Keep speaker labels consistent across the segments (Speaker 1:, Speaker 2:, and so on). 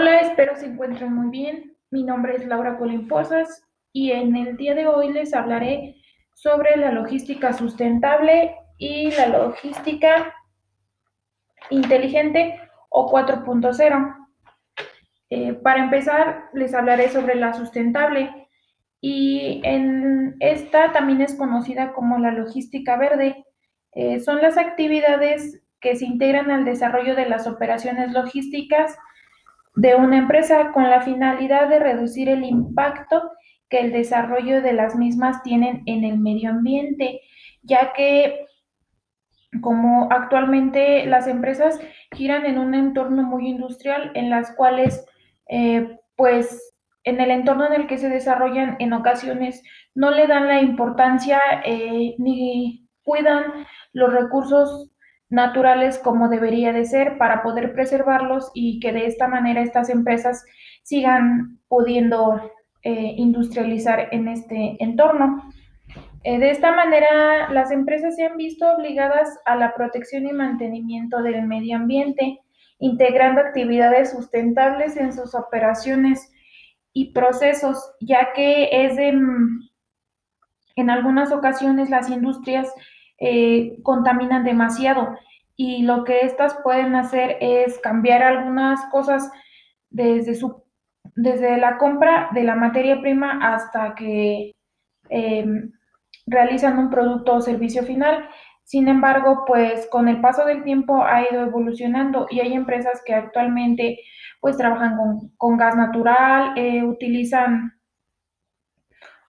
Speaker 1: Hola, espero se encuentren muy bien. Mi nombre es Laura Colín Posas y en el día de hoy les hablaré sobre la logística sustentable y la logística inteligente o 4.0. Eh, para empezar, les hablaré sobre la sustentable y en esta también es conocida como la logística verde. Eh, son las actividades que se integran al desarrollo de las operaciones logísticas de una empresa con la finalidad de reducir el impacto que el desarrollo de las mismas tienen en el medio ambiente, ya que como actualmente las empresas giran en un entorno muy industrial en las cuales eh, pues en el entorno en el que se desarrollan en ocasiones no le dan la importancia eh, ni cuidan los recursos naturales como debería de ser para poder preservarlos y que de esta manera estas empresas sigan pudiendo eh, industrializar en este entorno. Eh, de esta manera, las empresas se han visto obligadas a la protección y mantenimiento del medio ambiente, integrando actividades sustentables en sus operaciones y procesos, ya que es de, en algunas ocasiones las industrias eh, contaminan demasiado y lo que éstas pueden hacer es cambiar algunas cosas desde, su, desde la compra de la materia prima hasta que em, realizan un producto o servicio final. Sin embargo, pues con el paso del tiempo ha ido evolucionando y hay empresas que actualmente pues trabajan con, gas natural, eh, utilizan,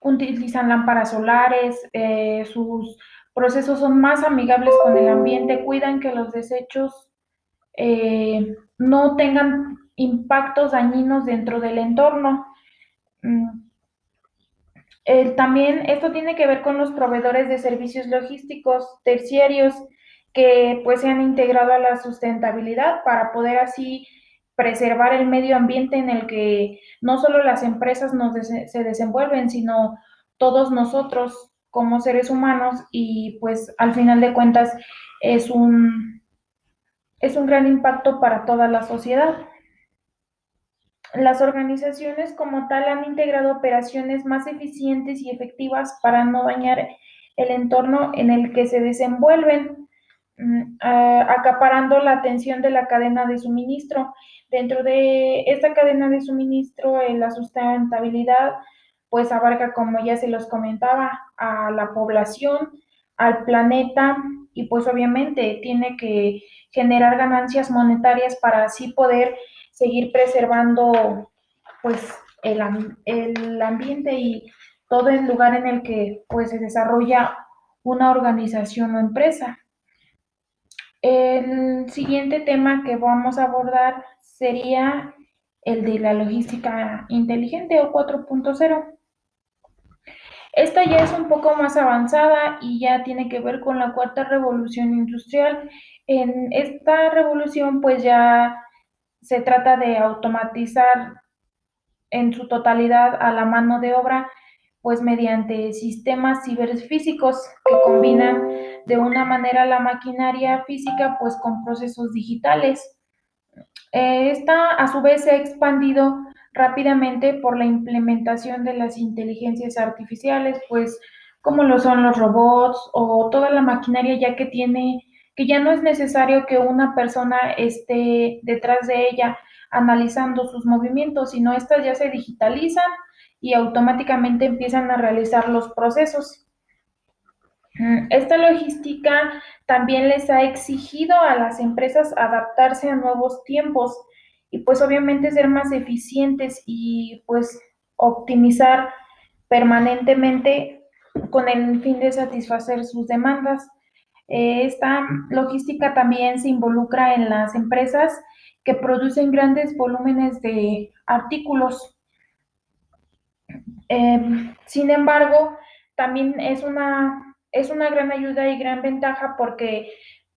Speaker 1: utilizan lámparas solares, eh, sus procesos son más amigables con el ambiente, cuidan que los desechos eh, no tengan impactos dañinos dentro del entorno. Mm. también esto tiene que ver con los proveedores de servicios logísticos terciarios que pues se han integrado a la sustentabilidad para poder así preservar el medio ambiente en el que no solo las empresas nos se desenvuelven, sino todos nosotros como seres humanos y pues al final de cuentas es un, es un gran impacto para toda la sociedad. Las organizaciones como tal han integrado operaciones más eficientes y efectivas para no dañar el entorno en el que se desenvuelven, mm, acaparando la atención de la cadena de suministro. Dentro de esta cadena de suministro, en la sustentabilidad pues abarca, como ya se los comentaba, a la población, al planeta y pues obviamente tiene que generar ganancias monetarias para así poder seguir preservando pues el, el ambiente y todo el lugar en el que pues se desarrolla una organización o empresa. El siguiente tema que vamos a abordar sería el de la logística inteligente o 4.0. Esta ya es un poco más avanzada y ya tiene que ver con la cuarta revolución industrial. En esta revolución pues ya se trata de automatizar en su totalidad a la mano de obra pues mediante sistemas ciberfísicos que combinan de una manera la maquinaria física pues con procesos digitales. Esta a su vez se ha expandido rápidamente por la implementación de las inteligencias artificiales, pues como lo son los robots o toda la maquinaria ya que tiene, que ya no es necesario que una persona esté detrás de ella analizando sus movimientos, sino estas ya se digitalizan y automáticamente empiezan a realizar los procesos. Mm, esta logística también les ha exigido a las empresas adaptarse a nuevos tiempos y pues obviamente ser más eficientes y pues optimizar permanentemente con el fin de satisfacer sus demandas. Eh, esta logística también se involucra en las empresas que producen grandes volúmenes de artículos. Em, sin embargo, también es una, es una gran ayuda y gran ventaja porque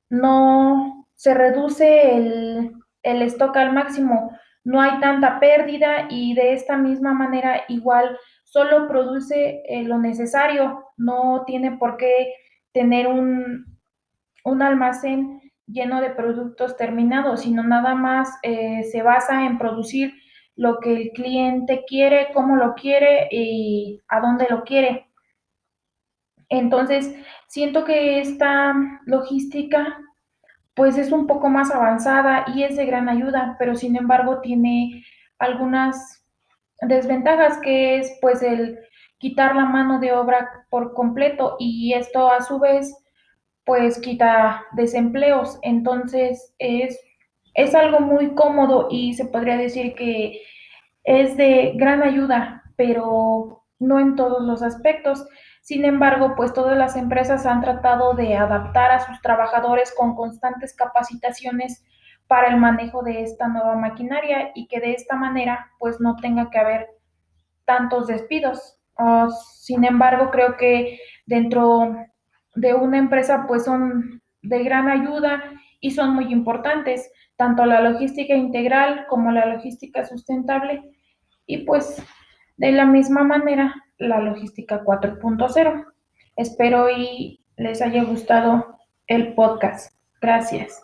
Speaker 1: no se reduce el, el stock al máximo, no hay tanta pérdida y de esta misma manera igual solo produce eh, lo necesario, no tiene por qué tener un, un, almacén lleno de productos terminados, sino nada más eh, se basa en producir lo que el cliente quiere, cómo lo quiere y a dónde lo quiere. Entonces, siento que esta logística pues es un poco más avanzada y es de gran ayuda, pero sin embargo tiene algunas desventajas que es pues el quitar la mano de obra por completo y esto a su vez pues quita desempleos. Entonces es, es algo muy cómodo y se podría decir que es de gran ayuda, pero no en todos los aspectos. Sin embargo, pues todas las empresas han tratado de adaptar a sus trabajadores con constantes capacitaciones para el manejo de esta nueva maquinaria y que de esta manera pues no tenga que haber tantos despidos. Uh, sin embargo, creo que dentro de una empresa pues son de gran ayuda y son muy importantes, tanto la logística integral como la logística sustentable y pues de la misma manera la logística 4.0. Espero y les haya gustado el podcast. Gracias.